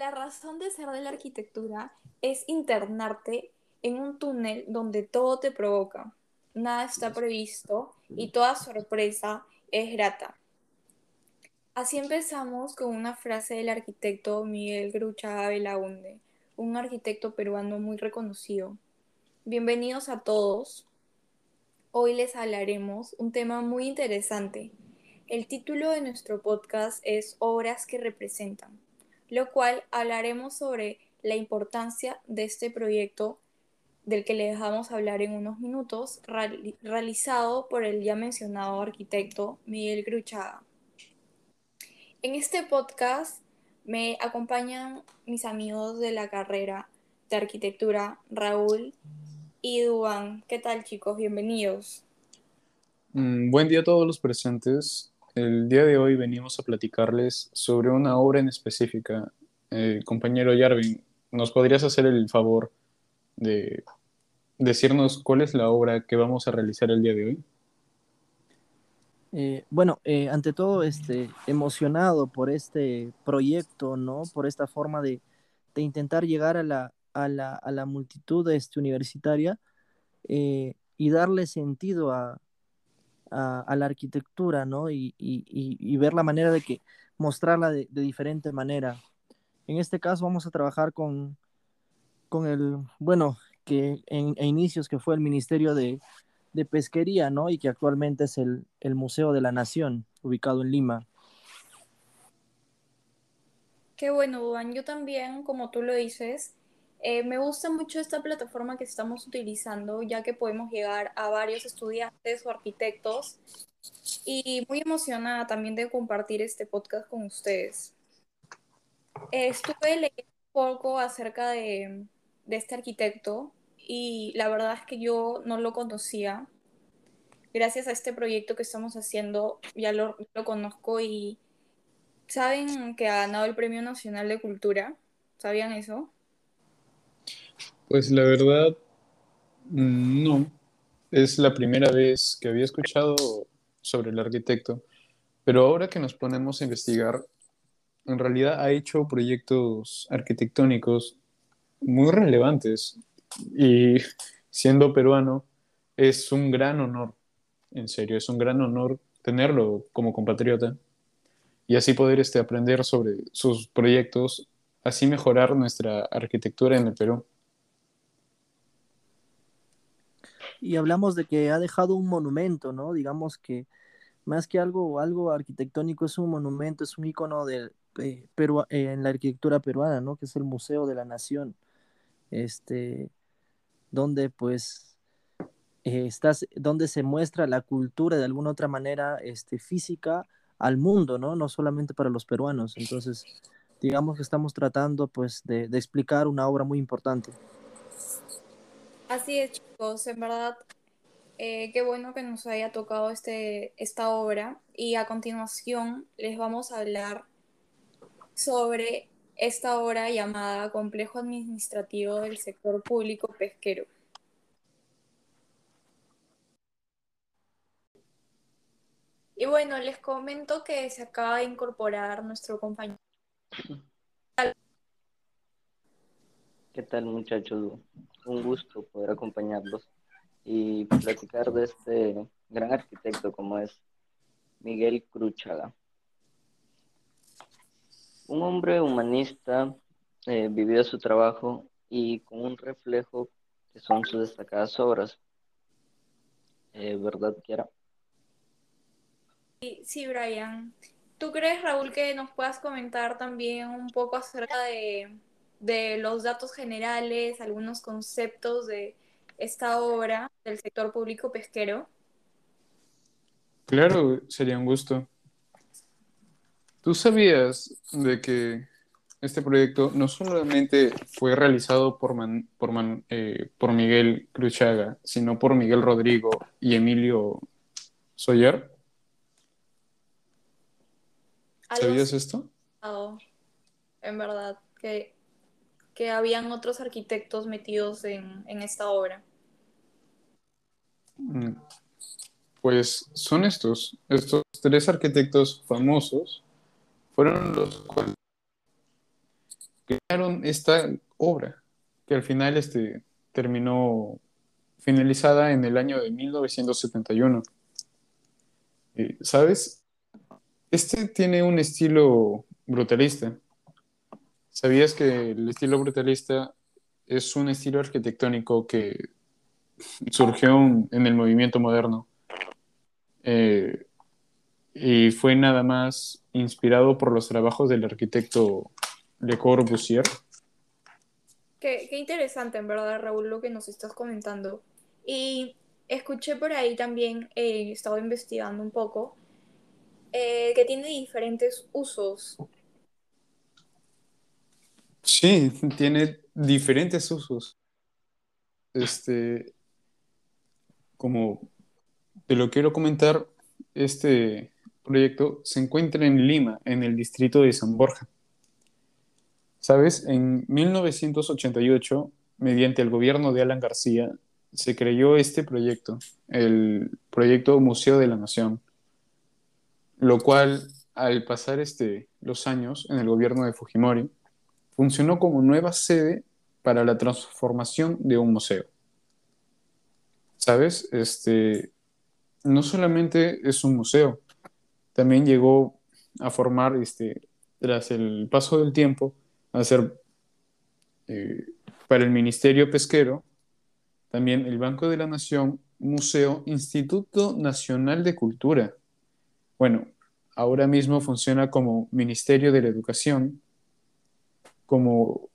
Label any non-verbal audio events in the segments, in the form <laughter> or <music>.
La razón de ser de la arquitectura es internarte en un túnel donde todo te provoca, nada está previsto y toda sorpresa es grata. Así empezamos con una frase del arquitecto Miguel Gruchaga Belaunde, un arquitecto peruano muy reconocido. Bienvenidos a todos. Hoy les hablaremos un tema muy interesante. El título de nuestro podcast es Obras que representan, lo cual hablaremos sobre la importancia de este proyecto del que le dejamos hablar en unos minutos, realizado por el ya mencionado arquitecto Miguel Gruchaga. En este podcast me acompañan mis amigos de la carrera de arquitectura, Raúl y Duan. ¿Qué tal chicos? Bienvenidos. Mm, buen día a todos los presentes. El día de hoy venimos a platicarles sobre una obra en específica. Eh, compañero Yarvin, ¿nos podrías hacer el favor de decirnos cuál es la obra que vamos a realizar el día de hoy? Eh, bueno, eh, ante todo, este, emocionado por este proyecto, ¿no? Por esta forma de, de intentar llegar a la, a la, a la multitud este, universitaria y darle sentido a, a, la arquitectura, ¿no? Y, y, y, ver la manera de que mostrarla de, diferente manera. En este caso vamos a trabajar con, con el, bueno, que en, inicios que fue el Ministerio de, de, Pesquería, ¿no? Y que actualmente es el, el Museo de la Nación, ubicado en Lima. Qué bueno, Juan. Yo también, como tú lo dices, eh, me gusta mucho esta plataforma que estamos utilizando, ya que podemos llegar a varios estudiantes o arquitectos y muy emocionada también de compartir este podcast con ustedes. Eh, estuve leyendo un poco acerca de, este arquitecto y la verdad es que yo no lo conocía. Gracias a este proyecto que estamos haciendo, ya lo conozco y saben que ha ganado el Premio Nacional de Cultura. ¿Sabían eso? Pues la verdad, no. Es la primera vez que había escuchado sobre el arquitecto, pero ahora que nos ponemos a investigar, en realidad ha hecho proyectos arquitectónicos muy relevantes y siendo peruano es un gran honor, en serio, es un gran honor tenerlo como compatriota y así poder este, aprender sobre sus proyectos, así mejorar nuestra arquitectura en el Perú. Y hablamos de que ha dejado un monumento, ¿no? Digamos que más que algo, algo arquitectónico es un monumento, es un icono de, eh, eh, en la arquitectura peruana, ¿no? Que es el Museo de la Nación, este, donde pues eh, estás, donde se muestra la cultura de alguna otra manera este, física al mundo, ¿no? No solamente para los peruanos. Entonces, digamos que estamos tratando pues de, de explicar una obra muy importante. Así es, chicos, en verdad, eh, qué bueno que nos haya tocado este, esta obra y a continuación les vamos a hablar sobre esta obra llamada Complejo Administrativo del Sector Público Pesquero. Y bueno, les comento que se acaba de incorporar nuestro compañero. ¿Qué tal muchachos? Un gusto poder acompañarlos y platicar de este gran arquitecto como es Miguel Cruchaga. Un hombre humanista, eh, vivió su trabajo y con un reflejo que son sus destacadas obras. Eh, ¿Verdad, Kiara? Sí, sí, Brian. ¿Tú crees, Raúl, que nos puedas comentar también un poco acerca de de los datos generales, algunos conceptos de esta obra del sector público pesquero? Claro, sería un gusto. ¿Tú sabías de que este proyecto no solamente fue realizado por, por, eh, por Miguel Cruchaga, sino por Miguel Rodrigo y Emilio Soyer? ¿Sabías esto? En verdad, que que habían otros arquitectos metidos en, esta obra? Mm, pues son estos, estos tres arquitectos famosos fueron los cuales crearon esta obra, que al final este, terminó finalizada en el año de 1971. Eh, ¿Sabes? Este tiene un estilo brutalista. ¿Sabías que el estilo brutalista es un estilo arquitectónico que surgió en el movimiento moderno? Eh, y fue nada más inspirado por los trabajos del arquitecto Le Corbusier. Qué, interesante, en verdad, Raúl, lo que nos estás comentando. Y escuché por ahí también, eh, he estado investigando un poco, eh, que tiene diferentes usos. Sí, tiene diferentes usos. Este, como te lo quiero comentar, este proyecto se encuentra en Lima, en el distrito de San Borja. ¿Sabes? En 1988, mediante el gobierno de Alan García, se creó este proyecto, el proyecto Museo de la Nación, lo cual al pasar este, los años en el gobierno de Fujimori, funcionó como nueva sede para la transformación de un museo. ¿Sabes? Este, no solamente es un museo, también llegó a formar, este, tras el paso del tiempo, a ser eh, para el Ministerio Pesquero, también el Banco de la Nación, Museo, Instituto Nacional de Cultura. Bueno, ahora mismo funciona como Ministerio de la Educación, como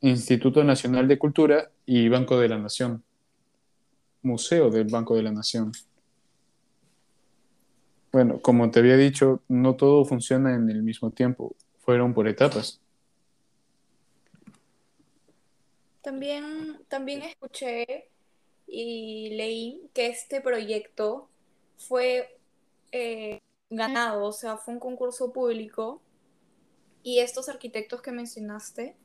Instituto Nacional de Cultura y Banco de la Nación. Museo del Banco de la Nación. Bueno, como te había dicho, no todo funciona en el mismo tiempo, fueron por etapas. También, también escuché y leí que este proyecto fue eh, ganado, o sea, fue un concurso público y estos arquitectos que mencionaste,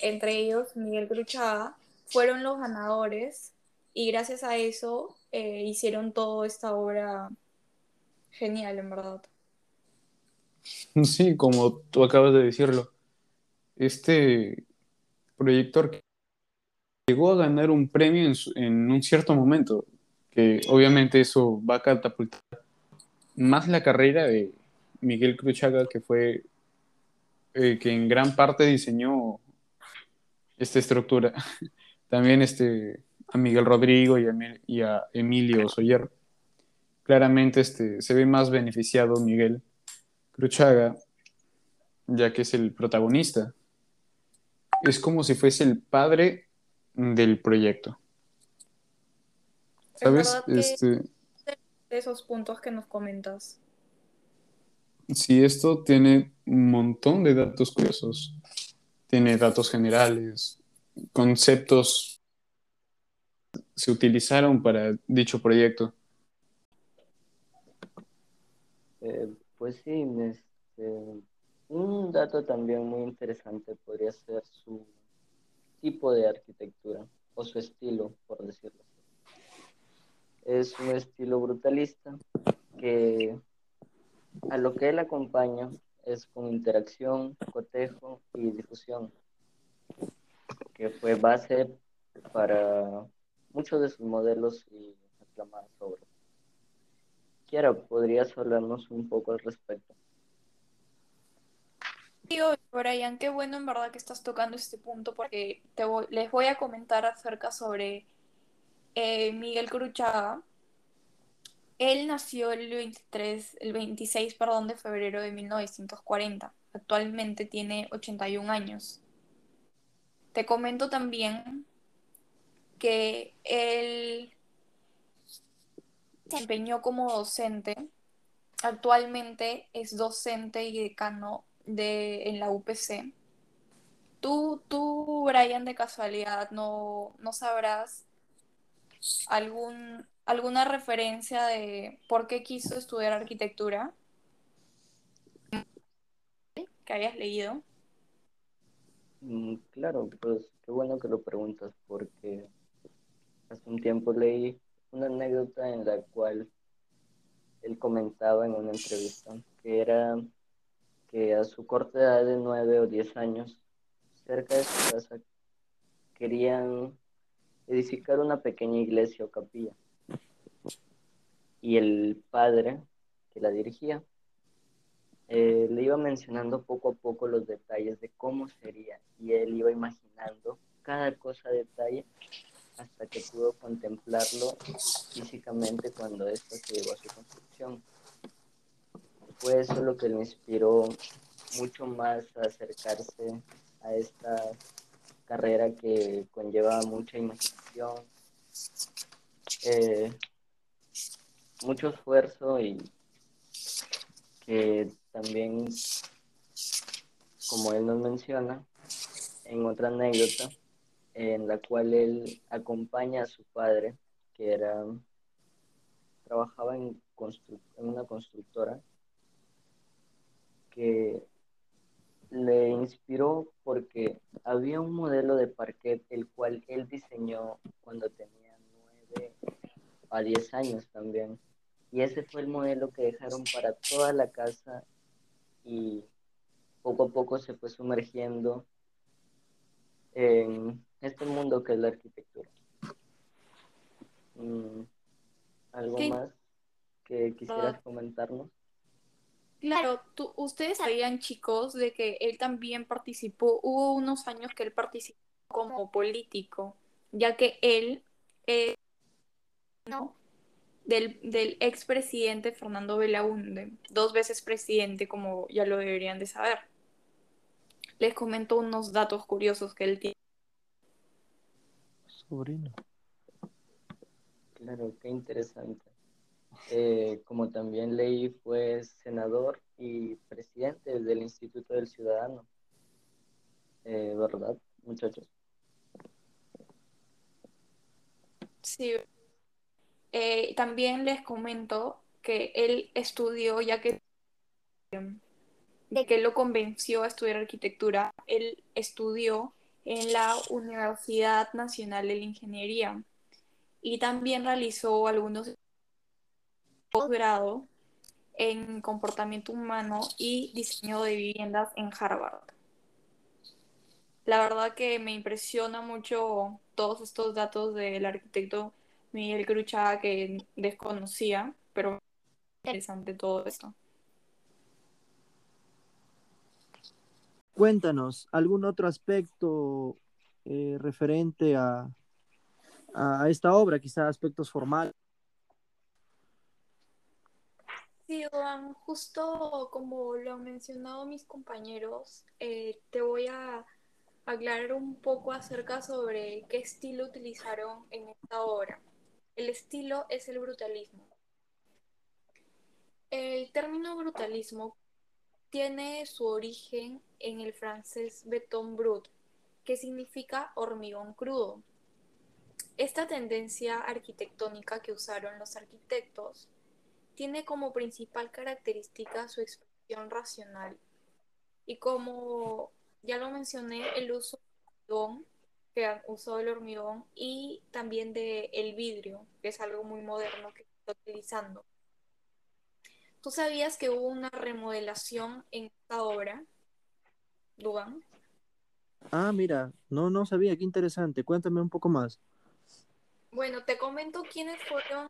entre ellos Miguel Cruchaga, fueron los ganadores y gracias a eso eh, hicieron toda esta obra genial, en verdad. <laughs> Sí, como tú acabas de decirlo, este proyector llegó a ganar un premio en, un cierto momento, que obviamente eso va a catapultar más la carrera de Miguel Cruchaga, que fue eh, que en gran parte diseñó esta estructura. <laughs> También este, a Miguel Rodrigo y a, Emilio Soyer. Claramente este, se ve más beneficiado Miguel Cruchaga, ya que es el protagonista. Es como si fuese el padre del proyecto. ¿Sabes? Este, de esos puntos que nos comentas. Sí, esto tiene un montón de datos curiosos. Tiene datos generales, conceptos se utilizaron para dicho proyecto. Eh, pues sí, este, un dato también muy interesante podría ser su tipo de arquitectura o su estilo, por decirlo así. Es un estilo brutalista que él acompaña es con interacción, cotejo y difusión, que fue base para muchos de sus modelos y aclamadas obras. Kiara, ¿podrías hablarnos un poco al respecto? Sí, Brian, qué bueno en verdad que estás tocando este punto porque te les voy a comentar acerca sobre eh, Miguel Cruchaga. Él nació el 23, el 26, perdón, de febrero de 1940. Actualmente tiene 81 años. Te comento también que él se empeñó como docente. Actualmente es docente y decano de, en la UPC. Tú, tú, Brian, de casualidad, no, no sabrás algún, alguna referencia de por qué quiso estudiar arquitectura que hayas leído. Mm, claro, pues qué bueno que lo preguntas porque hace un tiempo leí una anécdota en la cual él comentaba en una entrevista que era que a su corta edad de nueve o diez años cerca de su casa querían edificar una pequeña iglesia o capilla. Y el padre que la dirigía eh, le iba mencionando poco a poco los detalles de cómo sería y él iba imaginando cada cosa detalle hasta que pudo contemplarlo físicamente cuando esto se llegó a su construcción. Fue eso lo que le inspiró mucho más a acercarse a esta carrera que conlleva mucha imaginación, eh, mucho esfuerzo y que también, como él nos menciona, en otra anécdota, en la cual él acompaña a su padre, que era trabajaba en, en una constructora, que le inspiró porque había un modelo de parquet el cual él diseñó cuando tenía nueve a diez años también. Y ese fue el modelo que dejaron para toda la casa y poco a poco se fue sumergiendo en este mundo que es la arquitectura. Mm, ¿Algo más que quisieras comentarnos? Claro, tú, ustedes sabían, chicos, de que él también participó, hubo unos años que él participó como político, ya que él, eh, no, del, del expresidente Fernando Belaunde, dos veces presidente, como ya lo deberían de saber. Les comento unos datos curiosos que él tiene. Sobrino. Claro, qué interesante. Eh, como también leí, fue senador y presidente del Instituto del Ciudadano. Eh, ¿Verdad, muchachos? Sí. Eh, también les comento que él estudió, ya que de que lo convenció a estudiar arquitectura, él estudió en la Universidad Nacional de la Ingeniería y también realizó algunos posgrado en comportamiento humano y diseño de viviendas en Harvard. La verdad que me impresiona mucho todos estos datos del arquitecto Miguel Cruchaga que desconocía, pero interesante todo esto. Cuéntanos, ¿algún otro aspecto eh, referente a, a esta obra, quizá aspectos formales? Sí, Juan, justo como lo han mencionado mis compañeros, eh, te voy a aclarar un poco acerca sobre qué estilo utilizaron en esta obra. El estilo es el brutalismo. El término brutalismo tiene su origen en el francés béton brut, que significa hormigón crudo. Esta tendencia arquitectónica que usaron los arquitectos tiene como principal característica su expresión racional y como ya lo mencioné, el uso del hormigón, que usó el hormigón y también de el vidrio, que es algo muy moderno que está utilizando. ¿Tú sabías que hubo una remodelación en esta obra, Duan? Ah, mira, no, no sabía, qué interesante. Cuéntame un poco más. Bueno, te comento quiénes fueron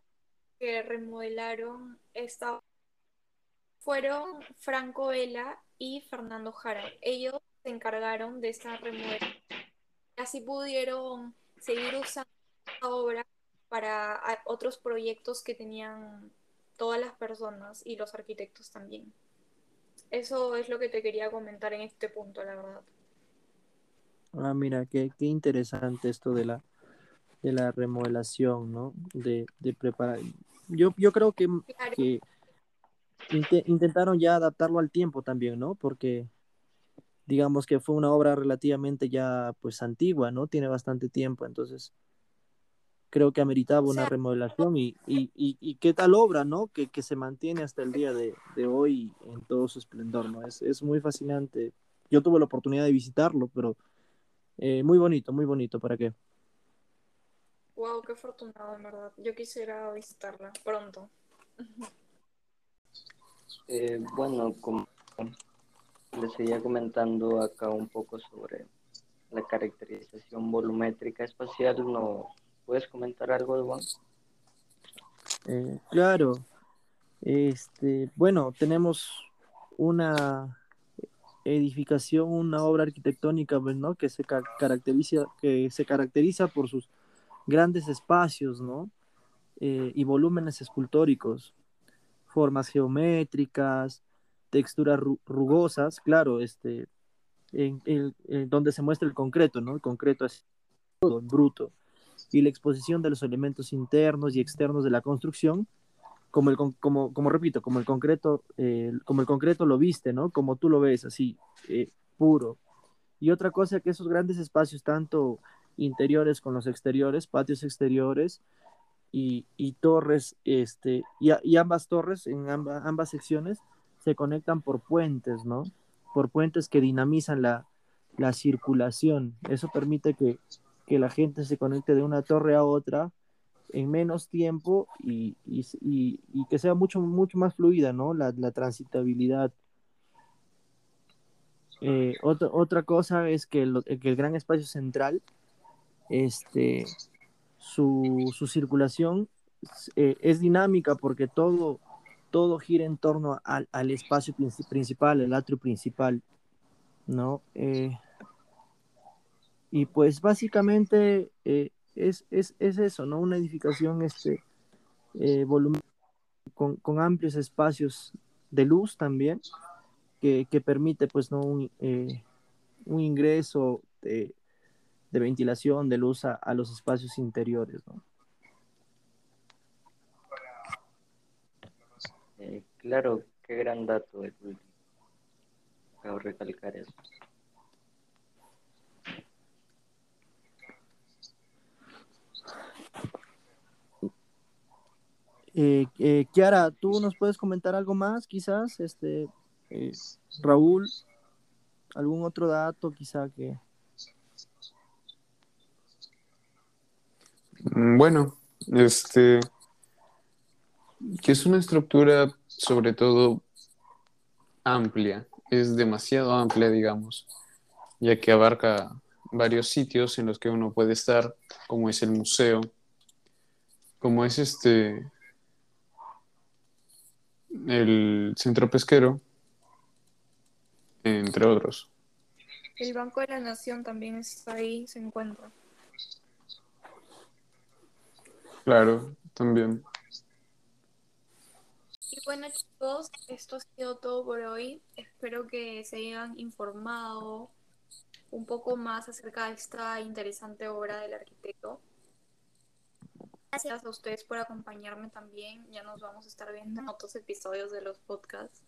que remodelaron esta fueron Franco Vela y Fernando Jara. Ellos se encargaron de esta remodelación. Así pudieron seguir usando esta obra para otros proyectos que tenían todas las personas y los arquitectos también. Eso es lo que te quería comentar en este punto, la verdad. Ah, mira, qué, qué interesante esto de la, de la remodelación, ¿no? De, de preparar. Yo, yo creo que, que intentaron ya adaptarlo al tiempo también, ¿no? Porque digamos que fue una obra relativamente ya pues antigua, ¿no? Tiene bastante tiempo, entonces creo que ameritaba una remodelación y, y, y, qué tal obra, ¿no? Que, que, se mantiene hasta el día de, de hoy en todo su esplendor, ¿no? Es, es, muy fascinante. Yo tuve la oportunidad de visitarlo, pero eh, muy bonito, muy bonito, ¿para qué? Wow, qué afortunado, en verdad. Yo quisiera visitarla pronto. Eh, bueno, como les seguía comentando acá un poco sobre la caracterización volumétrica espacial, ¿no puedes comentar algo Juan? Eh, claro, este, bueno, tenemos una edificación, una obra arquitectónica, pues, ¿no? Que se caracteriza, que se caracteriza por sus grandes espacios, ¿no? Eh, y volúmenes escultóricos, formas geométricas, texturas rugosas, claro, este, en, donde se muestra el concreto, ¿no? El concreto es todo, bruto, y la exposición de los elementos internos y externos de la construcción, como, el, como, como repito, como el concreto, eh, como el concreto lo viste, ¿no? Como tú lo ves, así, eh, puro. Y otra cosa que esos grandes espacios, tanto interiores con los exteriores, patios exteriores y, y torres, este, y, y, ambas torres en ambas secciones se conectan por puentes, ¿no? Por puentes que dinamizan la, la circulación. Eso permite que, que la gente se conecte de una torre a otra en menos tiempo y, y, y, que sea mucho, mucho más fluida, ¿no? La, la transitabilidad. Eh, otra, otra cosa es que el, que el, gran espacio central, este, su, su circulación eh, es dinámica porque todo, todo gira en torno al, al espacio principal, el atrio principal, ¿no? Eh, y pues básicamente eh, es, es, es, eso, ¿no? Una edificación este, eh, volumen, con, con, amplios espacios de luz también, que, que permite pues no un, un ingreso de, de, ventilación, de luz a, a, los espacios interiores, ¿no? Claro, qué gran dato el último. Acabo recalcar eso. Eh, eh, Kiara, ¿tú nos puedes comentar algo más, quizás? Este, eh, Raúl, algún otro dato, quizá que. Mm, bueno, este, que es una estructura sobre todo amplia, es demasiado amplia, digamos, ya que abarca varios sitios en los que uno puede estar, como es el museo, como es este el centro pesquero, entre otros. El Banco de la Nación también está ahí, se encuentra. Claro, también. Bueno chicos, esto ha sido todo por hoy. Espero que se hayan informado un poco más acerca de esta interesante obra del arquitecto. Gracias a ustedes por acompañarme también. Ya nos vamos a estar viendo en otros episodios de los podcasts.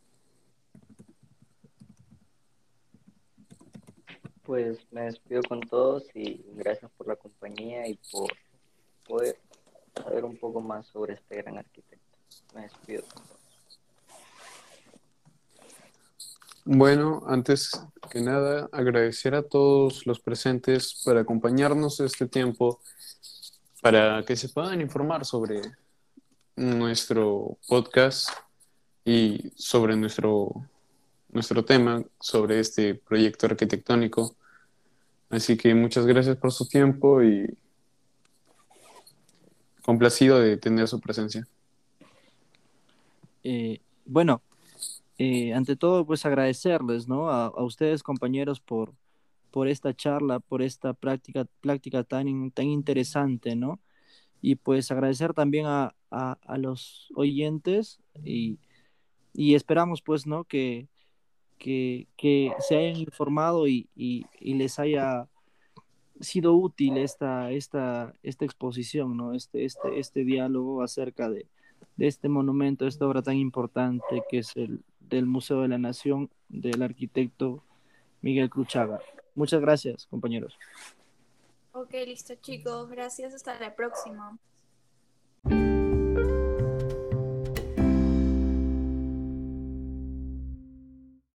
Pues me despido con todos y gracias por la compañía y por poder saber un poco más sobre este gran arquitecto. Me despido con todos. Bueno, antes que nada, agradecer a todos los presentes por acompañarnos este tiempo para que se puedan informar sobre nuestro podcast y sobre nuestro, nuestro tema, sobre este proyecto arquitectónico. Así que muchas gracias por su tiempo y complacido de tener su presencia. Eh, bueno, eh, ante todo, pues agradecerles, ¿no? A, a ustedes, compañeros, por, por esta charla, por esta práctica, práctica tan, tan interesante, ¿no? Y pues agradecer también a, a, los oyentes y, y, esperamos pues, ¿no? Que, que, que se hayan informado y, y, y, les haya sido útil esta, esta, esta exposición, ¿no? Este, este, este diálogo acerca de, de este monumento, esta obra tan importante que es el del Museo de la Nación del arquitecto Miguel Cruchaga. Muchas gracias, compañeros. Ok, listo chicos. Gracias. Hasta la próxima.